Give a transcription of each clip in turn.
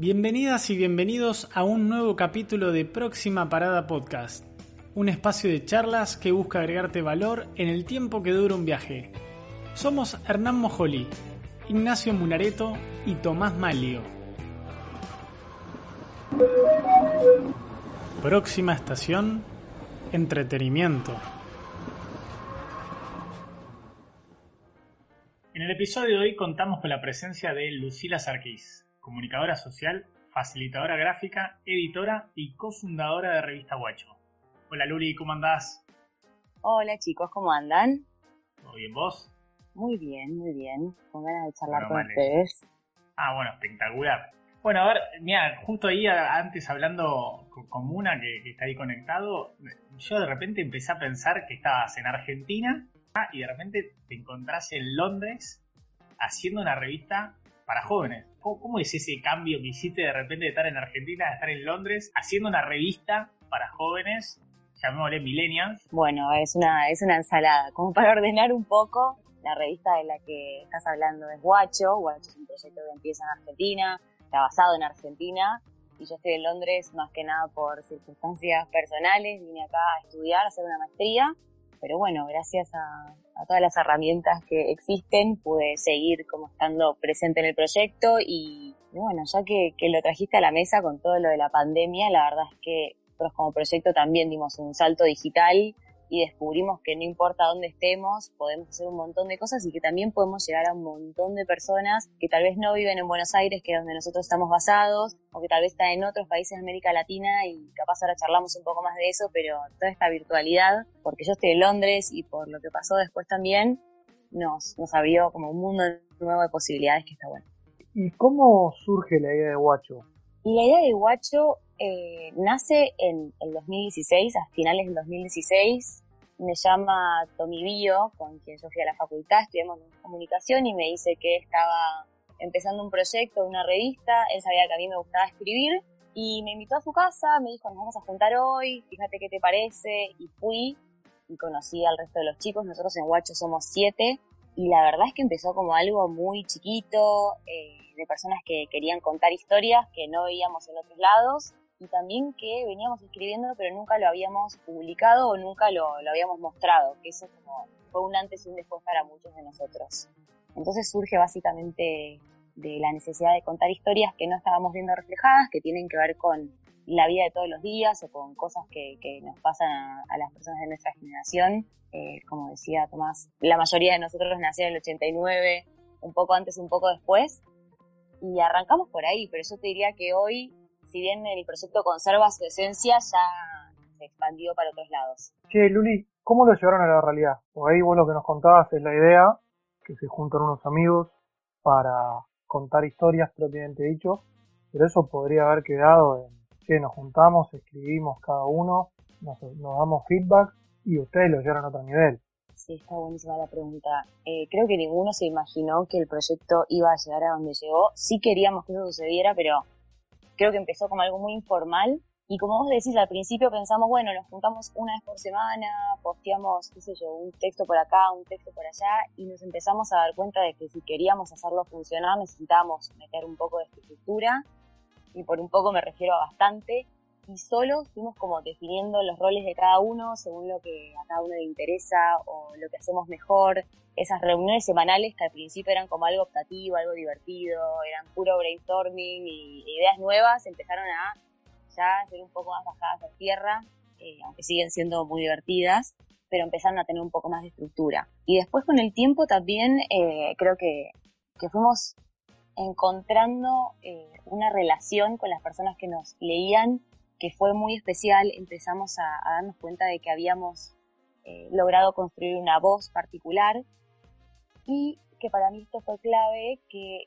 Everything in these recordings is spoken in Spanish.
Bienvenidas y bienvenidos a un nuevo capítulo de Próxima Parada Podcast, un espacio de charlas que busca agregarte valor en el tiempo que dura un viaje. Somos Hernán Mojoli, Ignacio Munareto y Tomás Malio. Próxima estación, entretenimiento. En el episodio de hoy contamos con la presencia de Lucila Sarquís, comunicadora social, facilitadora gráfica, editora y cofundadora de Revista Guacho. Hola Luli, ¿cómo andás? Hola chicos, ¿cómo andan? ¿Todo bien vos? Muy bien, muy bien. Con ganas de charlar con ustedes. Ah, bueno, espectacular. Bueno, a ver, mira, justo ahí antes hablando con Muna, que, que, está ahí conectado, yo de repente empecé a pensar que estabas en Argentina y de repente te encontrás en Londres haciendo una revista para jóvenes. ¿Cómo, es ese cambio que hiciste de repente de estar en Argentina a estar en Londres haciendo una revista para jóvenes, llamémosle Millennials? Bueno, es una, es una ensalada. Como para ordenar un poco, la revista de la que estás hablando es Guacho. Guacho es un proyecto que empieza en Argentina, está basado en Argentina. Y yo estoy en Londres más que nada por circunstancias personales. Vine acá a estudiar, a hacer una maestría pero bueno, gracias a, todas las herramientas que existen pude seguir como estando presente en el proyecto y, bueno, ya que, que, lo trajiste a la mesa con todo lo de la pandemia, la verdad es que nosotros como proyecto también dimos un salto digital y descubrimos que no importa dónde estemos, podemos hacer un montón de cosas y que también podemos llegar a un montón de personas que tal vez no viven en Buenos Aires, que es donde nosotros estamos basados, o que tal vez están en otros países de América Latina y capaz ahora charlamos un poco más de eso, pero toda esta virtualidad, porque yo estoy en Londres y por lo que pasó después también, nos, nos abrió como un mundo nuevo de posibilidades que está bueno. ¿Y cómo surge la idea de Guacho? Y la idea de Guacho eh, nace en el 2016, a finales del 2016. Me llama Tommy Bio, con quien yo fui a la facultad, estudiamos comunicación y me dice que estaba empezando un proyecto, una revista. Él sabía que a mí me gustaba escribir y me invitó a su casa, me dijo, nos vamos a juntar hoy, fíjate qué te parece. Y fui y conocí al resto de los chicos. Nosotros en Guacho somos siete y la verdad es que empezó como algo muy chiquito. Eh, de personas que querían contar historias que no veíamos en otros lados y también que veníamos escribiendo pero nunca lo habíamos publicado o nunca lo, lo habíamos mostrado, que eso como fue un antes y un después para muchos de nosotros. Entonces surge básicamente de la necesidad de contar historias que no estábamos viendo reflejadas, que tienen que ver con la vida de todos los días o con cosas que, que nos pasan a, las personas de nuestra generación. Eh, como decía Tomás, la mayoría de nosotros nació en el 89, un poco antes, un poco después, y arrancamos por ahí, pero yo te diría que hoy, si bien el proyecto conserva su esencia, ya se expandió para otros lados. Che, Luli, ¿cómo lo llevaron a la realidad? Por ahí vos lo que nos contabas es la idea, que se juntan unos amigos para contar historias propiamente dicho, pero eso podría haber quedado en que nos juntamos, escribimos cada uno, nos, nos damos feedback y ustedes lo llevaron a otro nivel. Sí, está buenísima la pregunta. Eh, creo que ninguno se imaginó que el proyecto iba a llegar a donde llegó. Sí queríamos que eso sucediera, pero creo que empezó como algo muy informal. Y como vos decís, al principio pensamos, bueno, nos juntamos una vez por semana, posteamos, qué sé yo, un texto por acá, un texto por allá, y nos empezamos a dar cuenta de que si queríamos hacerlo funcionar necesitábamos meter un poco de estructura, y por un poco me refiero a bastante, y solo fuimos como definiendo los roles de cada uno según lo que a cada uno le interesa o lo que hacemos mejor. Esas reuniones semanales que al principio eran como algo optativo, algo divertido, eran puro brainstorming y ideas nuevas empezaron a ya ser un poco más bajadas a tierra, eh, aunque siguen siendo muy divertidas, pero empezaron a tener un poco más de estructura. Y después con el tiempo también eh, creo que, que fuimos encontrando eh, una relación con las personas que nos leían que fue muy especial, empezamos a, darnos cuenta de que habíamos eh, logrado construir una voz particular y que para mí esto fue clave, que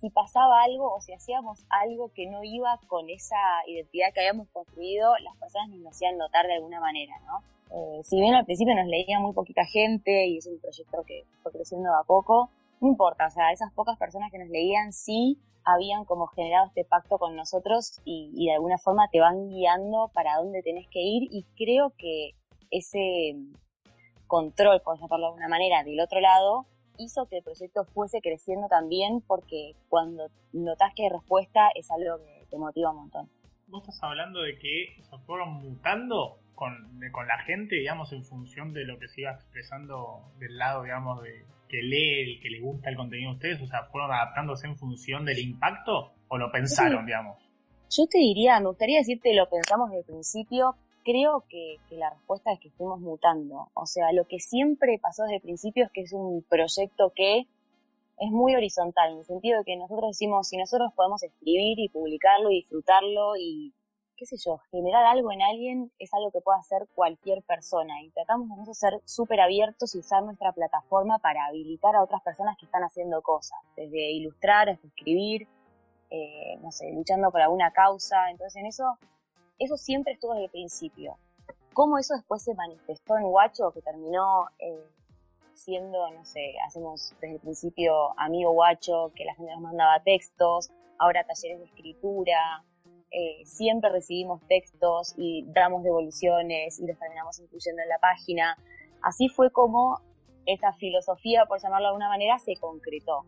si pasaba algo o si hacíamos algo que no iba con esa identidad que habíamos construido, las personas nos hacían notar de alguna manera, ¿no? Eh, si bien al principio nos leía muy poquita gente y es un proyecto que fue creciendo a poco, no importa, o sea, esas pocas personas que nos leían sí habían como generado este pacto con nosotros y, de alguna forma te van guiando para dónde tenés que ir y creo que ese control, por llamarlo de alguna manera, del otro lado, hizo que el proyecto fuese creciendo también porque cuando notas que hay respuesta es algo que te motiva un montón. Vos estás hablando de que se fueron mutando con, con la gente, digamos, en función de lo que se iba expresando del lado, digamos, de que lee y que le gusta el contenido de ustedes, o sea, fueron adaptándose en función del impacto o lo pensaron, digamos. Yo te diría, me gustaría decirte, lo pensamos desde el principio, creo que, que, la respuesta es que fuimos mutando. O sea, lo que siempre pasó desde el principio es que es un proyecto que es muy horizontal, en el sentido de que nosotros decimos, si nosotros podemos escribir y publicarlo y disfrutarlo y, qué sé yo, generar algo en alguien es algo que puede hacer cualquier persona y tratamos de ser súper abiertos y usar nuestra plataforma para habilitar a otras personas que están haciendo cosas, desde ilustrar hasta escribir, eh, no sé, luchando por alguna causa, entonces en eso, eso siempre estuvo desde el principio. Cómo eso después se manifestó en Guacho, que terminó eh, siendo, no sé, hacemos desde el principio amigo guacho, que la gente nos mandaba textos, ahora talleres de escritura, eh, siempre recibimos textos y damos devoluciones y los terminamos incluyendo en la página. Así fue como esa filosofía, por llamarlo de alguna manera, se concretó.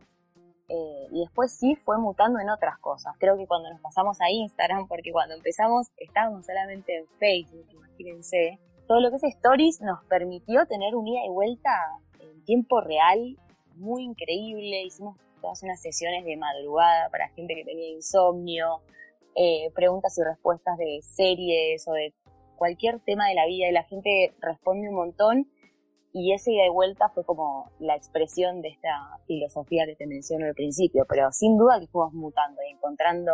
Eh, y después sí fue mutando en otras cosas. Creo que cuando nos pasamos a Instagram, porque cuando empezamos estábamos solamente en Facebook, imagínense, todo lo que es Stories nos permitió tener un ida y vuelta tiempo real muy increíble. Hicimos todas unas sesiones de madrugada para gente que tenía insomnio, eh, preguntas y respuestas de series o de cualquier tema de la vida y la gente responde un montón. Y esa ida y vuelta fue como la expresión de esta filosofía que te menciono al principio, pero sin duda que fuimos mutando y encontrando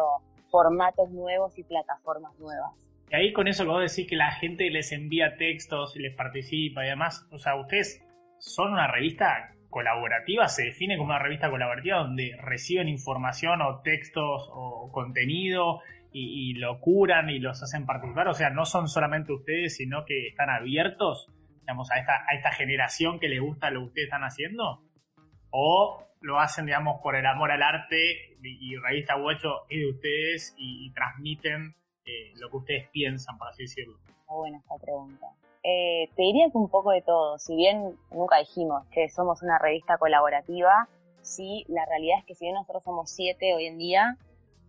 formatos nuevos y plataformas nuevas. Y ahí con eso que vos decís que la gente les envía textos y les participa y demás, o sea, ustedes son una revista colaborativa, se define como una revista colaborativa donde reciben información o textos o contenido y, lo curan y los hacen participar. O sea, no son solamente ustedes, sino que están abiertos, digamos, a esta, a esta generación que le gusta lo que ustedes están haciendo. O lo hacen, digamos, por el amor al arte y, Revista Huecho es de ustedes y, transmiten eh, lo que ustedes piensan, por así decirlo. Está buena esta pregunta. Eh, te diría que un poco de todo. Si bien nunca dijimos que somos una revista colaborativa, sí, la realidad es que si bien nosotros somos siete hoy en día,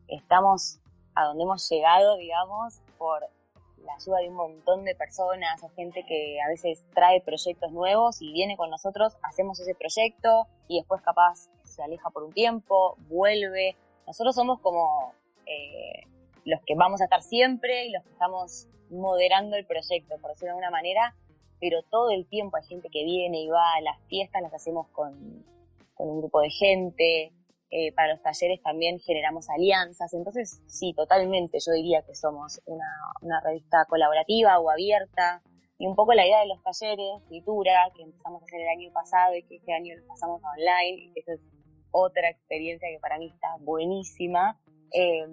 estamos a donde hemos llegado, digamos, por la ayuda de un montón de personas gente que a veces trae proyectos nuevos y viene con nosotros, hacemos ese proyecto y después capaz se aleja por un tiempo, vuelve. Nosotros somos como eh, los que vamos a estar siempre y los que estamos moderando el proyecto, por decirlo de alguna manera, pero todo el tiempo hay gente que viene y va a las fiestas, las hacemos con, un grupo de gente, eh, para los talleres también generamos alianzas, entonces sí, totalmente, yo diría que somos una, una revista colaborativa o abierta, y un poco la idea de los talleres, escritura, que empezamos a hacer el año pasado y que este año lo pasamos online, y que esa es otra experiencia que para mí está buenísima. Eh,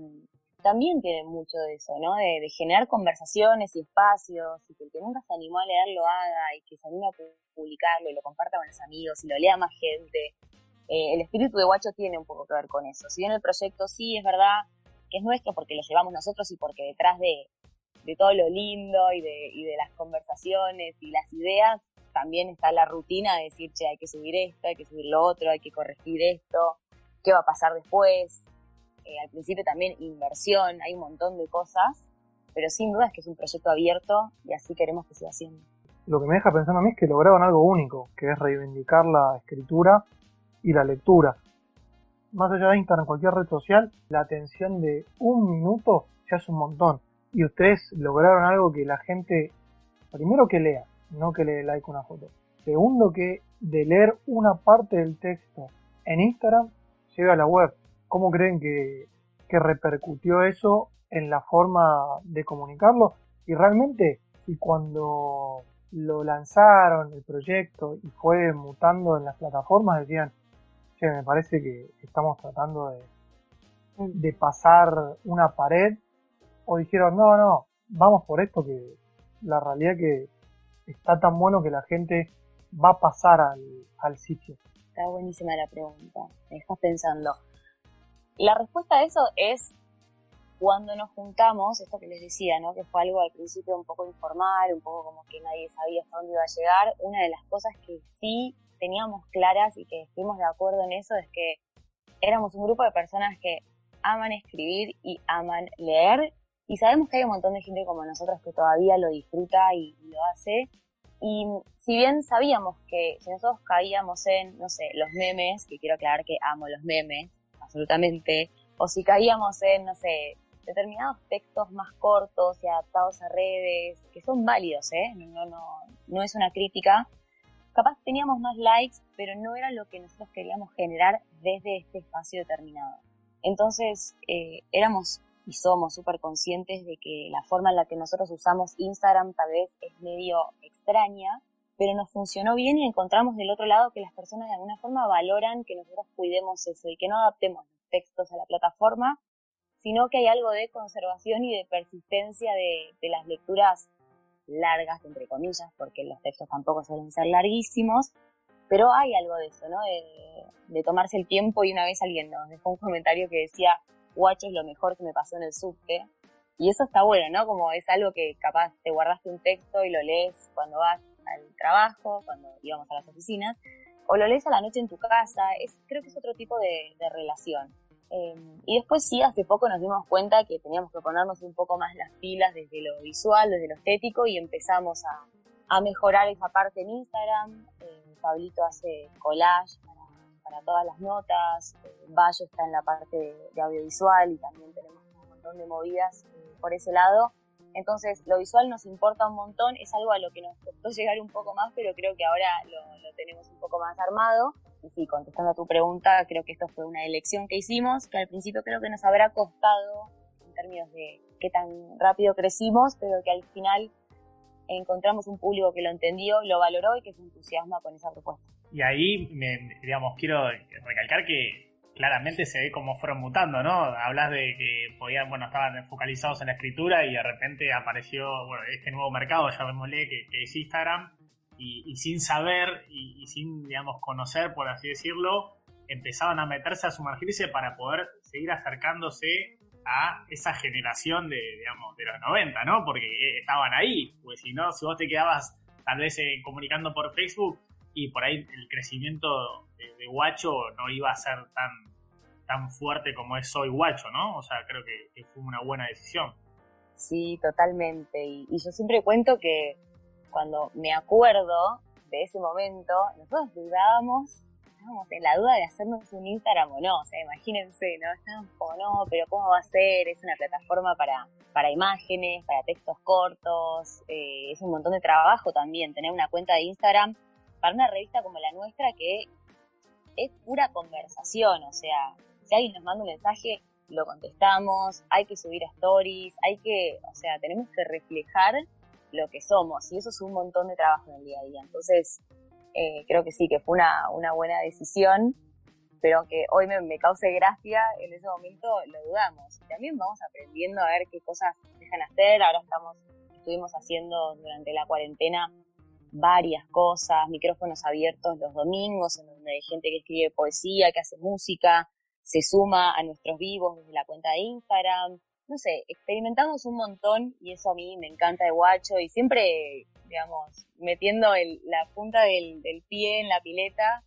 también tiene mucho de eso, ¿no? De, generar conversaciones y espacios, y que el que nunca se animó a leer lo haga, y que se anime a publicarlo y lo comparta con los amigos y lo lea más gente. Eh, el espíritu de Guacho tiene un poco que ver con eso. Si bien el proyecto sí es verdad que es nuestro porque lo llevamos nosotros y porque detrás de, todo lo lindo y de, y de las conversaciones y las ideas, también está la rutina de decir, che, hay que subir esto, hay que subir lo otro, hay que corregir esto, qué va a pasar después, eh, al principio también inversión, hay un montón de cosas, pero sin duda es que es un proyecto abierto y así queremos que siga siendo. Lo que me deja pensando a mí es que lograron algo único, que es reivindicar la escritura y la lectura. Más allá de Instagram, cualquier red social, la atención de un minuto ya es un montón. Y ustedes lograron algo que la gente, primero que lea, no que le dé like una foto. Segundo que de leer una parte del texto en Instagram, llega a la web ¿Cómo creen que, repercutió eso en la forma de comunicarlo? Y realmente, y cuando lo lanzaron, el proyecto, y fue mutando en las plataformas, decían, che, me parece que estamos tratando de, de pasar una pared, o dijeron, no, no, vamos por esto, que la realidad que está tan bueno que la gente va a pasar al, al sitio. Está buenísima la pregunta, me estás pensando. La respuesta a eso es cuando nos juntamos, esto que les decía, ¿no? que fue algo al principio un poco informal, un poco como que nadie sabía hasta dónde iba a llegar, una de las cosas que sí teníamos claras y que estuvimos de acuerdo en eso es que éramos un grupo de personas que aman escribir y aman leer y sabemos que hay un montón de gente como nosotros que todavía lo disfruta y, lo hace. Y si bien sabíamos que si nosotros caíamos en, no sé, los memes, que quiero aclarar que amo los memes, absolutamente, o si caíamos en, no sé, determinados textos más cortos y adaptados a redes, que son válidos, ¿eh? No, no, no es una crítica. Capaz teníamos más likes, pero no era lo que nosotros queríamos generar desde este espacio determinado. Entonces, eh, éramos y somos súper conscientes de que la forma en la que nosotros usamos Instagram tal vez es medio extraña, pero nos funcionó bien y encontramos del otro lado que las personas de alguna forma valoran que nosotros cuidemos eso y que no adaptemos los textos a la plataforma, sino que hay algo de conservación y de persistencia de, las lecturas largas, entre comillas, porque los textos tampoco suelen ser larguísimos, pero hay algo de eso, ¿no? De, de tomarse el tiempo y una vez alguien nos dejó un comentario que decía, guacho es lo mejor que me pasó en el subte. Y eso está bueno, ¿no? Como es algo que capaz te guardaste un texto y lo lees cuando vas al trabajo, cuando íbamos a las oficinas, o lo lees a la noche en tu casa. Es, creo que es otro tipo de, relación. Em, y después sí, hace poco nos dimos cuenta que teníamos que ponernos un poco más las pilas desde lo visual, desde lo estético, y empezamos a, a mejorar esa parte en Instagram. Eh, Pablito hace collage para todas las notas, Bayo está en la parte de, audiovisual y también tenemos un montón de movidas eh, por ese lado. Entonces, lo visual nos importa un montón, es algo a lo que nos costó llegar un poco más, pero creo que ahora lo, tenemos un poco más armado. Y sí, contestando a tu pregunta, creo que esto fue una elección que hicimos, que al principio creo que nos habrá costado en términos de qué tan rápido crecimos, pero que al final encontramos un público que lo entendió, lo valoró y que se entusiasma con esa propuesta. Y ahí, digamos, quiero recalcar que claramente se ve cómo fueron mutando, ¿no? Hablas de que podían, bueno, estaban focalizados en la escritura y de repente apareció, bueno, este nuevo mercado, llamémosle, que, que es Instagram, y, sin saber y, sin, digamos, conocer, por así decirlo, empezaban a meterse, a sumergirse para poder seguir acercándose a esa generación de, digamos, de los 90, ¿no? Porque eh, estaban ahí, pues si no, si vos te quedabas tal vez eh, comunicando por Facebook, y por ahí el crecimiento de, Guacho no iba a ser tan, tan fuerte como es hoy Guacho, ¿no? O sea, creo que, fue una buena decisión. Sí, totalmente. Y, yo siempre cuento que cuando me acuerdo de ese momento, nosotros dudábamos, estábamos en la duda de hacernos un Instagram o no. O sea, imagínense, ¿no? Estábamos como, no, pero ¿cómo va a ser? Es una plataforma para, para imágenes, para textos cortos, eh, es un montón de trabajo también tener una cuenta de Instagram para una revista como la nuestra que es pura conversación, o sea, si alguien nos manda un mensaje, lo contestamos, hay que subir stories, hay que, o sea, tenemos que reflejar lo que somos y eso es un montón de trabajo en el día a día. Entonces, eh, creo que sí, que fue una, buena decisión, pero aunque hoy me, me, cause gracia, en ese momento lo dudamos. También vamos aprendiendo a ver qué cosas dejan hacer. Ahora estamos, estuvimos haciendo durante la cuarentena varias cosas, micrófonos abiertos los domingos, en donde hay gente que escribe poesía, que hace música, se suma a nuestros vivos desde la cuenta de Instagram. No sé, experimentamos un montón y eso a mí me encanta de guacho y siempre, digamos, metiendo la punta del, pie en la pileta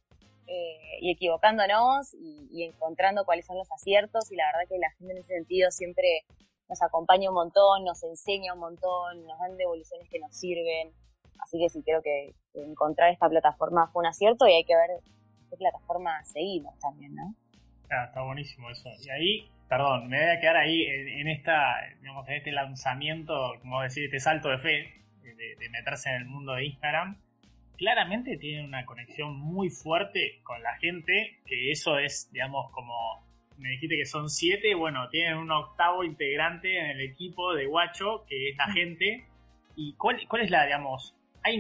eh, y equivocándonos y, y, encontrando cuáles son los aciertos y la verdad que la gente en ese sentido siempre nos acompaña un montón, nos enseña un montón, nos dan devoluciones que nos sirven. Así que sí, creo que encontrar esta plataforma fue un acierto y hay que ver qué plataforma seguimos también, ¿no? Ah, está buenísimo eso. Y ahí, perdón, me voy a quedar ahí en, esta, digamos, en este lanzamiento, como decir, este salto de fe, de, meterse en el mundo de Instagram. Claramente tiene una conexión muy fuerte con la gente, que eso es, digamos, como me dijiste que son siete, bueno, tienen un octavo integrante en el equipo de Guacho, que es la mm. gente. ¿Y cuál, cuál es la, digamos, hay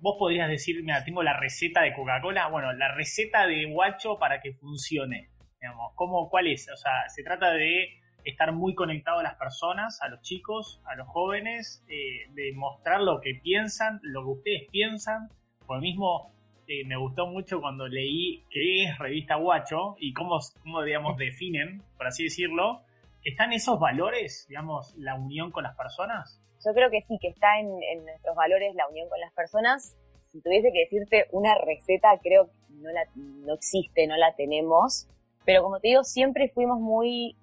vos podrías decir, mira, tengo la receta de Coca-Cola, bueno, la receta de Guacho para que funcione, digamos, ¿cómo, ¿cuál es? O sea, se trata de estar muy conectado a las personas, a los chicos, a los jóvenes, eh, de mostrar lo que piensan, lo que ustedes piensan, por mismo eh, me gustó mucho cuando leí qué es Revista Guacho y cómo, cómo, digamos, definen, por así decirlo, ¿están esos valores, digamos, la unión con las personas? Yo creo que sí, que está en, nuestros valores la unión con las personas. si tuviese que decirte una receta, creo que no, la, no existe, no la tenemos. Pero como te digo, siempre fuimos muy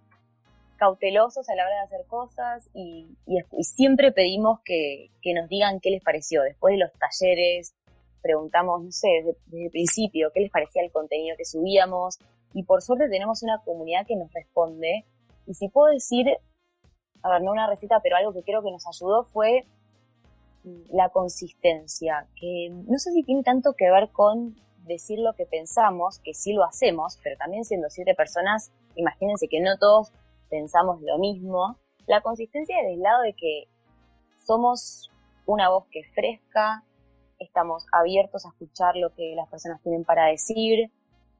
cautelosos a la hora de hacer cosas y, siempre pedimos que, nos digan qué les pareció. Después de los talleres, preguntamos, no sé, desde, el principio, qué les parecía el contenido que subíamos. Y por suerte tenemos una comunidad que nos responde. Y si puedo decir, a ver, no una receta, pero algo que creo que nos ayudó fue la consistencia, que no sé si tiene tanto que ver con decir lo que pensamos, que sí lo hacemos, pero también siendo siete personas, imagínense que no todos pensamos lo mismo. La consistencia del lado de que somos una voz que es fresca, estamos abiertos a escuchar lo que las personas tienen para decir,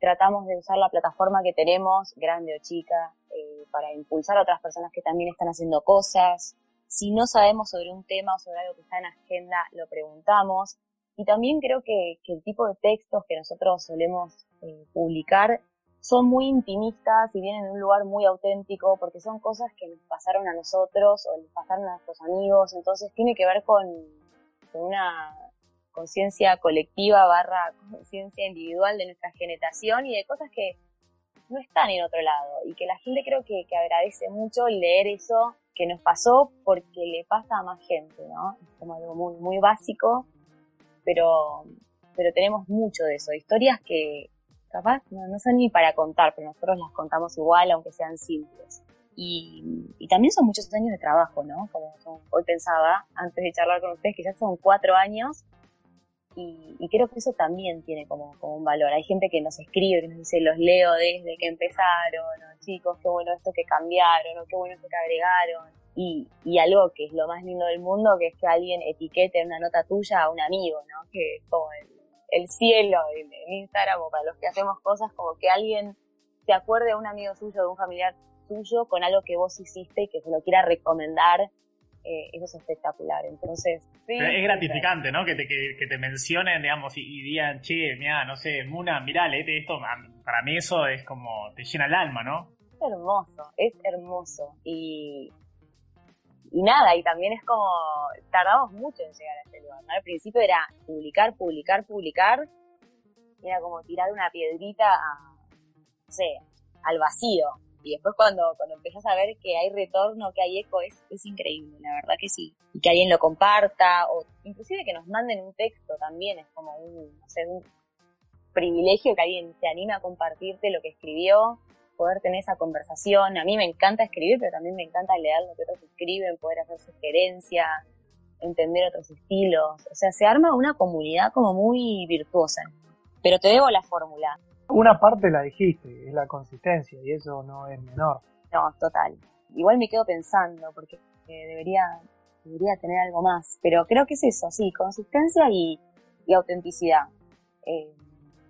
tratamos de usar la plataforma que tenemos, grande o chica, eh, para impulsar a otras personas que también están haciendo cosas. Si no sabemos sobre un tema o sobre algo que está en agenda, lo preguntamos. Y también creo que, el tipo de textos que nosotros solemos eh, publicar son muy intimistas y vienen de un lugar muy auténtico porque son cosas que nos pasaron a nosotros o les pasaron a nuestros amigos. Entonces tiene que ver con una conciencia colectiva barra conciencia individual de nuestra generación y de cosas que no están en otro lado y que la gente creo que, agradece mucho leer eso que nos pasó porque le pasa a más gente, ¿no? Es como algo muy, muy básico, pero, pero tenemos mucho de eso, historias que capaz no, no son ni para contar, pero nosotros las contamos igual aunque sean simples. Y, y, también son muchos años de trabajo, ¿no? Como hoy pensaba, antes de charlar con ustedes, que ya son cuatro años y, creo que eso también tiene como, un valor. Hay gente que nos escribe, que nos dice, los leo desde que empezaron, chicos, qué bueno esto que cambiaron, qué bueno esto que agregaron. Y, y, algo que es lo más lindo del mundo, que es que alguien etiquete una nota tuya a un amigo, ¿no? Que es como el, cielo en, Instagram o para los que hacemos cosas, como que alguien se acuerde a un amigo suyo, de un familiar suyo, con algo que vos hiciste y que se lo quiera recomendar eh, eso es espectacular. Entonces, es gratificante, ¿no? Que te, que, te mencionen, digamos, y, digan, che, mira, no sé, Muna, mirá, leete esto. Para mí eso es como, te llena el alma, ¿no? Es hermoso, es hermoso. Y, y nada, y también es como, tardamos mucho en llegar a este lugar, ¿no? Al principio era publicar, publicar, publicar. Era como tirar una piedrita no sé, al vacío. Y después cuando, cuando empezás a ver que hay retorno, que hay eco, es, es increíble, la verdad que sí. Y que alguien lo comparta, o inclusive que nos manden un texto también, es como un, no sé, un privilegio que alguien se anime a compartirte lo que escribió, poder tener esa conversación. A mí me encanta escribir, pero también me encanta leer lo que otros escriben, poder hacer sugerencias, entender otros estilos. O sea, se arma una comunidad como muy virtuosa. Pero te debo la fórmula. Una parte la dijiste, es la consistencia, y eso no es menor. No, total. Igual me quedo pensando, porque debería, debería tener algo más. Pero creo que es eso, sí, consistencia y, autenticidad. Eh,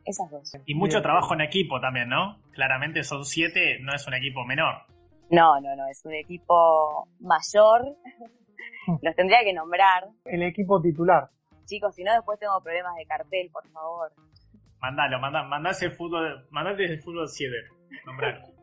esas dos. Y mucho trabajo en equipo también, ¿no? Claramente son siete, no es un equipo menor. No, no, no, es un equipo mayor. Los tendría que nombrar. El equipo titular. Chicos, si no, después tengo problemas de cartel, por favor. Mandalo, manda, mandase el fútbol, mandate el fútbol 7, nombrar.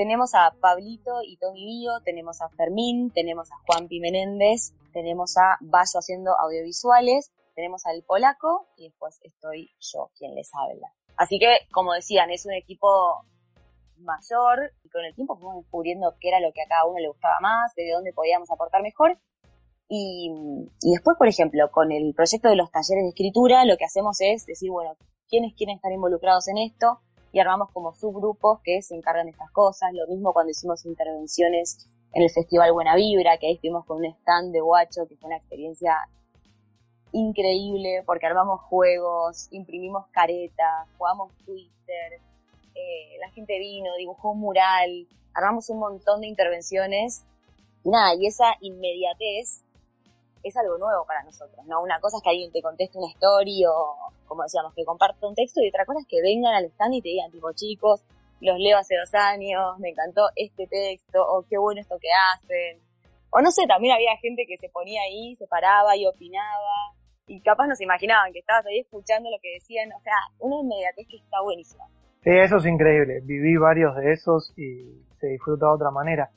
tenemos a Pablito y Tony Bio, tenemos a Fermín, tenemos a Juan Menéndez, tenemos a Bayo haciendo audiovisuales, tenemos al polaco y después estoy yo quien les habla. Así que, como decían, es un equipo mayor y con el tiempo fuimos descubriendo qué era lo que a cada uno le gustaba más, de dónde podíamos aportar mejor. Y después, por ejemplo, con el proyecto de los talleres de escritura, lo que hacemos es decir, bueno, quiénes quieren estar involucrados en esto y armamos como subgrupos que se encargan de estas cosas. Lo mismo cuando hicimos intervenciones en el Festival Buena Vibra, que ahí estuvimos con un stand de guacho, que fue una experiencia increíble porque armamos juegos, imprimimos caretas, jugamos Twitter, eh, la gente vino, dibujó un mural, armamos un montón de intervenciones. Nada, y esa inmediatez es algo nuevo para nosotros, ¿no? Una cosa es que alguien te conteste una historia o, como decíamos, que comparta un texto y otra cosa es que vengan al stand y te digan, tipo, chicos, los leo hace dos años, me encantó este texto, o qué bueno esto que hacen. O no sé, también había gente que se ponía ahí, se paraba y opinaba, y capaz no se imaginaban que estabas ahí escuchando lo que decían, o sea, una inmediatez que está buenísima. Sí, eso es increíble, viví varios de esos y se disfruta de otra manera.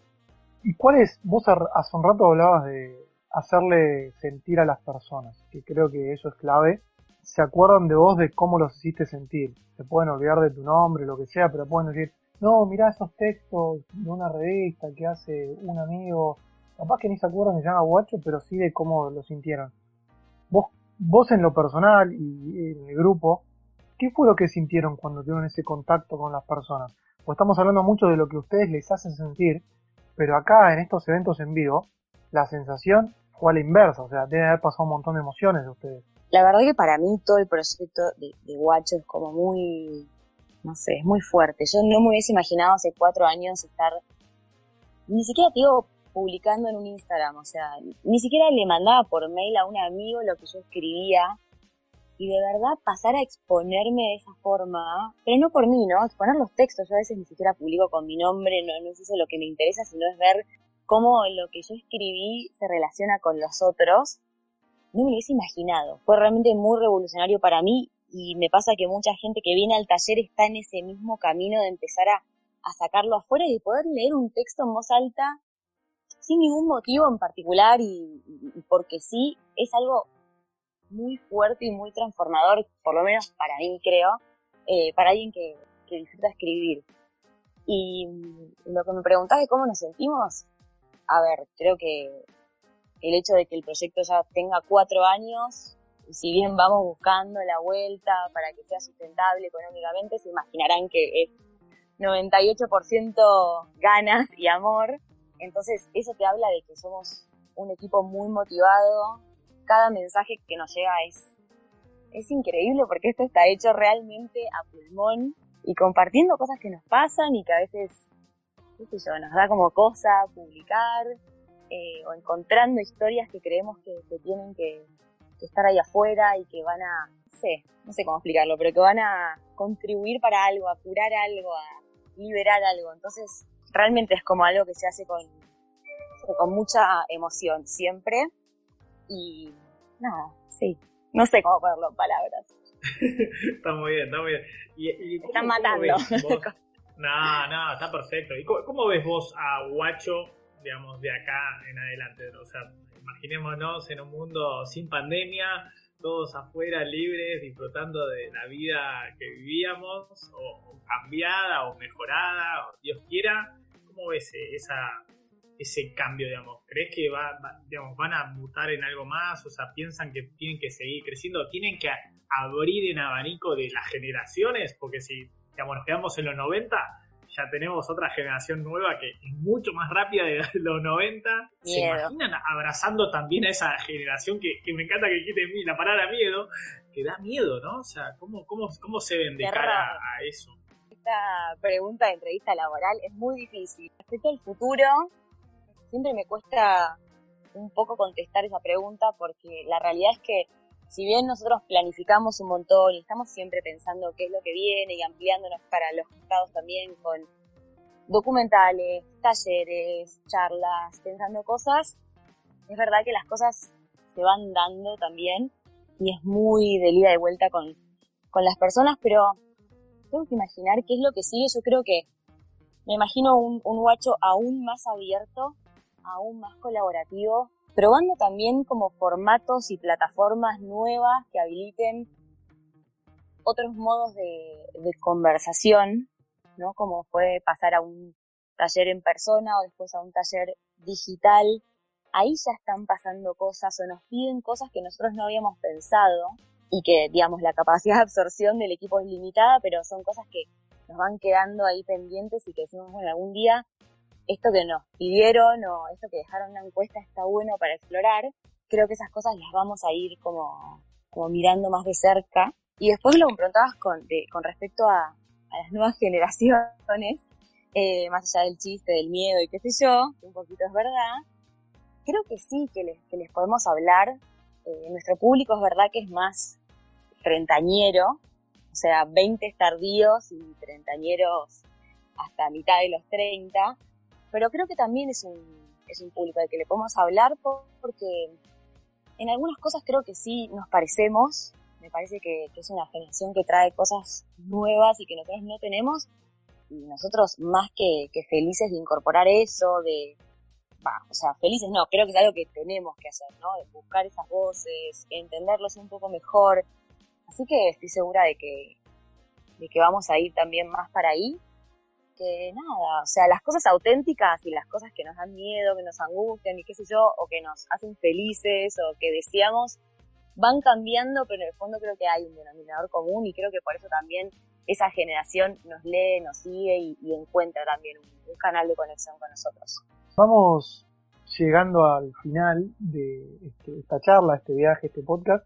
¿Y cuál es? Vos hace un rato hablabas de hacerle sentir a las personas, que creo que eso es clave se acuerdan de vos de cómo los hiciste sentir. Se pueden olvidar de tu nombre, lo que sea, pero pueden decir, no, mirá esos textos de una revista que hace un amigo. Capaz que ni se acuerdan se llama Guacho, pero sí de cómo lo sintieron. Vos, vos en lo personal y en el grupo, ¿qué fue lo que sintieron cuando tuvieron ese contacto con las personas? Pues estamos hablando mucho de lo que ustedes les hacen sentir, pero acá en estos eventos en vivo, la sensación fue a la inversa, o sea, debe haber pasado un montón de emociones de ustedes. La verdad que para mí todo el proyecto de, de Guacho es como muy, no sé, es muy fuerte. Yo no me hubiese imaginado hace cuatro años estar, ni siquiera te digo publicando en un Instagram, o sea, ni siquiera le mandaba por mail a un amigo lo que yo escribía y de verdad pasar a exponerme de esa forma, pero no por mí, ¿no? Exponer los textos, yo a veces ni siquiera publico con mi nombre, no, no es eso lo que me interesa, sino es ver cómo lo que yo escribí se relaciona con los otros. No me lo hubiese imaginado, fue realmente muy revolucionario para mí y me pasa que mucha gente que viene al taller está en ese mismo camino de empezar a, sacarlo afuera y de poder leer un texto en voz alta sin ningún motivo en particular y, porque sí, es algo muy fuerte y muy transformador, por lo menos para mí creo, eh, para alguien que, que, disfruta escribir. Y lo que me preguntás de cómo nos sentimos, a ver, creo que el hecho de que el proyecto ya tenga cuatro años, y si bien vamos buscando la vuelta para que sea sustentable económicamente, se imaginarán que es 98% ganas y amor. Entonces, eso te habla de que somos un equipo muy motivado, cada mensaje que nos llega es, es increíble porque esto está hecho realmente a pulmón y compartiendo cosas que nos pasan y que a veces, qué sé yo, nos da como cosa publicar eh, o encontrando historias que creemos que, tienen que, estar ahí afuera y que van a, no sé, no sé cómo explicarlo, pero que van a contribuir para algo, a curar algo, a liberar algo. Entonces, realmente es como algo que se hace con, con mucha emoción siempre y no, sí, no sé cómo ponerlo en palabras. está muy bien, está muy bien. Y, Están matando. no, no, está perfecto. ¿Y cómo, ves vos a Guacho, digamos, de acá en adelante? O sea, imaginémonos en un mundo sin pandemia, todos afuera libres, disfrutando de la vida que vivíamos, o, cambiada, o mejorada, o Dios quiera. ¿Cómo ves esa, ese cambio, digamos? ¿Crees que va, digamos, van a mutar en algo más? O sea, ¿piensan que tienen que seguir creciendo? ¿Tienen que abrir en abanico de las generaciones? Porque si, digamos, nos quedamos en los 90, ya tenemos otra generación nueva que es mucho más rápida de los 90. ¿Se imaginan abrazando también a esa generación que, me encanta que quiten la palabra miedo? Que da miedo, ¿no? O sea, ¿cómo, cómo, cómo se ven de cara a eso? Esta pregunta de entrevista laboral es muy difícil. Respecto al futuro, siempre me cuesta un poco contestar esa pregunta porque la realidad es que si bien nosotros planificamos un montón y estamos siempre pensando qué es lo que viene y ampliándonos para los estados también con documentales, talleres, charlas, pensando cosas, es verdad que las cosas se van dando también y es muy de ida y vuelta con, con las personas, pero tengo que imaginar qué es lo que sigue. Yo creo que me imagino un, un guacho aún más abierto aún más colaborativo, probando también como formatos y plataformas nuevas que habiliten otros modos de, conversación, ¿no? Como fue pasar a un taller en persona o después a un taller digital. Ahí ya están pasando cosas o nos piden cosas que nosotros no habíamos pensado y que, digamos, la capacidad de absorción del equipo es limitada, pero son cosas que nos van quedando ahí pendientes y que decimos, bueno, algún día esto que nos pidieron o esto que dejaron en la encuesta está bueno para explorar, creo que esas cosas las vamos a ir como, mirando más de cerca. Y después lo preguntabas con, respecto a, las nuevas generaciones, eh, más allá del chiste, del miedo y qué sé yo, que un poquito es verdad, creo que sí, que les, podemos hablar. Eh, nuestro público es verdad que es más treintañero, o sea, 20 tardíos y treintañeros hasta mitad de los 30, pero creo que también es un, es un público al que le podemos hablar porque en algunas cosas creo que sí nos parecemos, me parece que, es una generación que trae cosas nuevas y que nosotros no tenemos, y nosotros más que, felices de incorporar eso, de, o sea, felices no, creo que es algo que tenemos que hacer, ¿no? De buscar esas voces, entenderlos un poco mejor, Así que estoy segura de que, de que vamos a ir también más para ahí. Que nada, o sea, las cosas auténticas y las cosas que nos dan miedo, que nos angustian y qué sé yo, o que nos hacen felices o que deseamos, van cambiando, pero en el fondo creo que hay un denominador común y creo que por eso también esa generación nos lee, nos sigue y, encuentra también un, canal de conexión con nosotros. Vamos llegando al final de este, esta charla, este viaje, este podcast.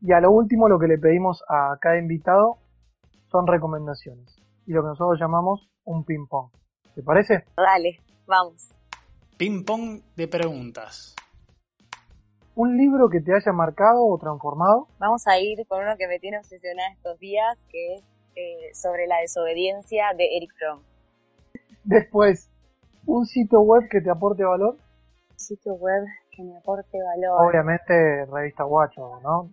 Y a lo último lo que le pedimos a cada invitado son recomendaciones. Y lo que nosotros llamamos un ping-pong. ¿Te parece? Dale, vamos. Ping-pong de preguntas. ¿Un libro que te haya marcado o transformado? Vamos a ir con uno que me tiene obsesionada estos días, que es eh, sobre la desobediencia de Eric Fromm. Después, ¿un sitio web que te aporte valor? Sitio web que me aporte valor. Obviamente, revista Guacho, ¿no?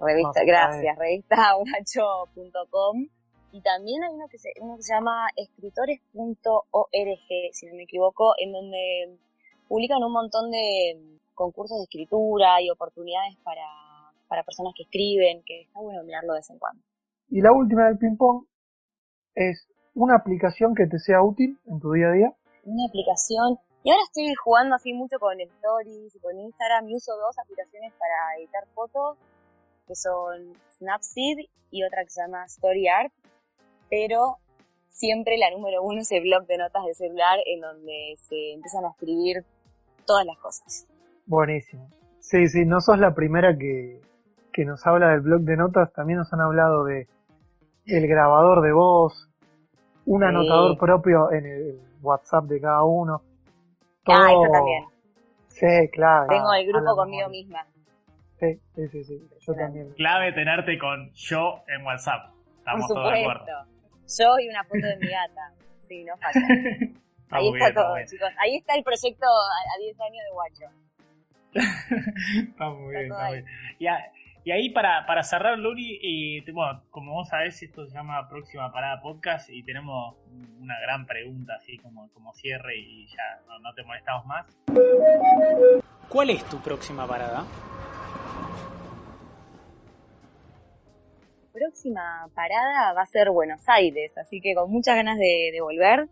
Revista, gracias, revistaguacho.com. Y también hay uno que se, uno que se llama escritores.org, si no me equivoco, en donde publican un montón de concursos de escritura y oportunidades para, para personas que escriben, que está bueno mirarlo de vez en cuando. Y la última del ping-pong es una aplicación que te sea útil en tu día a día. Una aplicación. Y ahora estoy jugando así mucho con Stories y con Instagram y uso dos aplicaciones para editar fotos, que son Snapseed y otra que se llama StoryArt. Pero siempre la número uno es el blog de notas de celular en donde se empiezan a escribir todas las cosas. Buenísimo. Sí, sí, no sos la primera que, que nos habla del blog de notas, también nos han hablado de el grabador de voz, un anotador propio en el WhatsApp de cada uno. Ah, eso también. Sí, claro. Tengo el grupo conmigo misma. Sí, sí, sí, yo también. Clave tenerte con yo en WhatsApp. Estamos todos de acuerdo. Yo y una foto de mi gata. Sí, no falta. Ahí está todo, chicos. Ahí está el proyecto a 10 años de Guacho. está muy bien, está muy bien. Y ahí para, para cerrar, Luri, y, bueno, como vos sabés, esto se llama Próxima Parada Podcast y tenemos una gran pregunta así como, como cierre y ya no, te molestamos más. ¿Cuál es tu próxima parada? Próxima parada va a ser Buenos Aires, así que con muchas ganas de, volver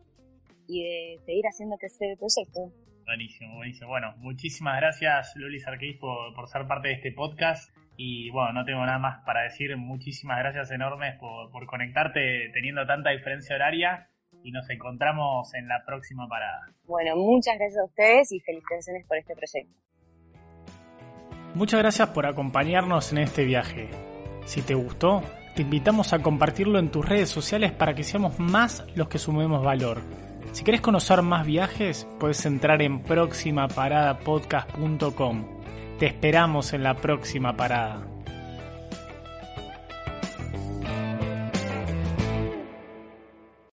y de seguir haciendo crecer el proyecto. Buenísimo, buenísimo. Bueno, muchísimas gracias, Luli Sarquís, por, por ser parte de este podcast. Y bueno, no tengo nada más para decir. Muchísimas gracias enormes por, conectarte teniendo tanta diferencia horaria y nos encontramos en la próxima parada. Bueno, muchas gracias a ustedes y felicitaciones por este proyecto. Muchas gracias por acompañarnos en este viaje. Si te gustó, te invitamos a compartirlo en tus redes sociales para que seamos más los que sumemos valor. Si querés conocer más viajes, puedes entrar en próximaparadapodcast.com. Te esperamos en la próxima parada.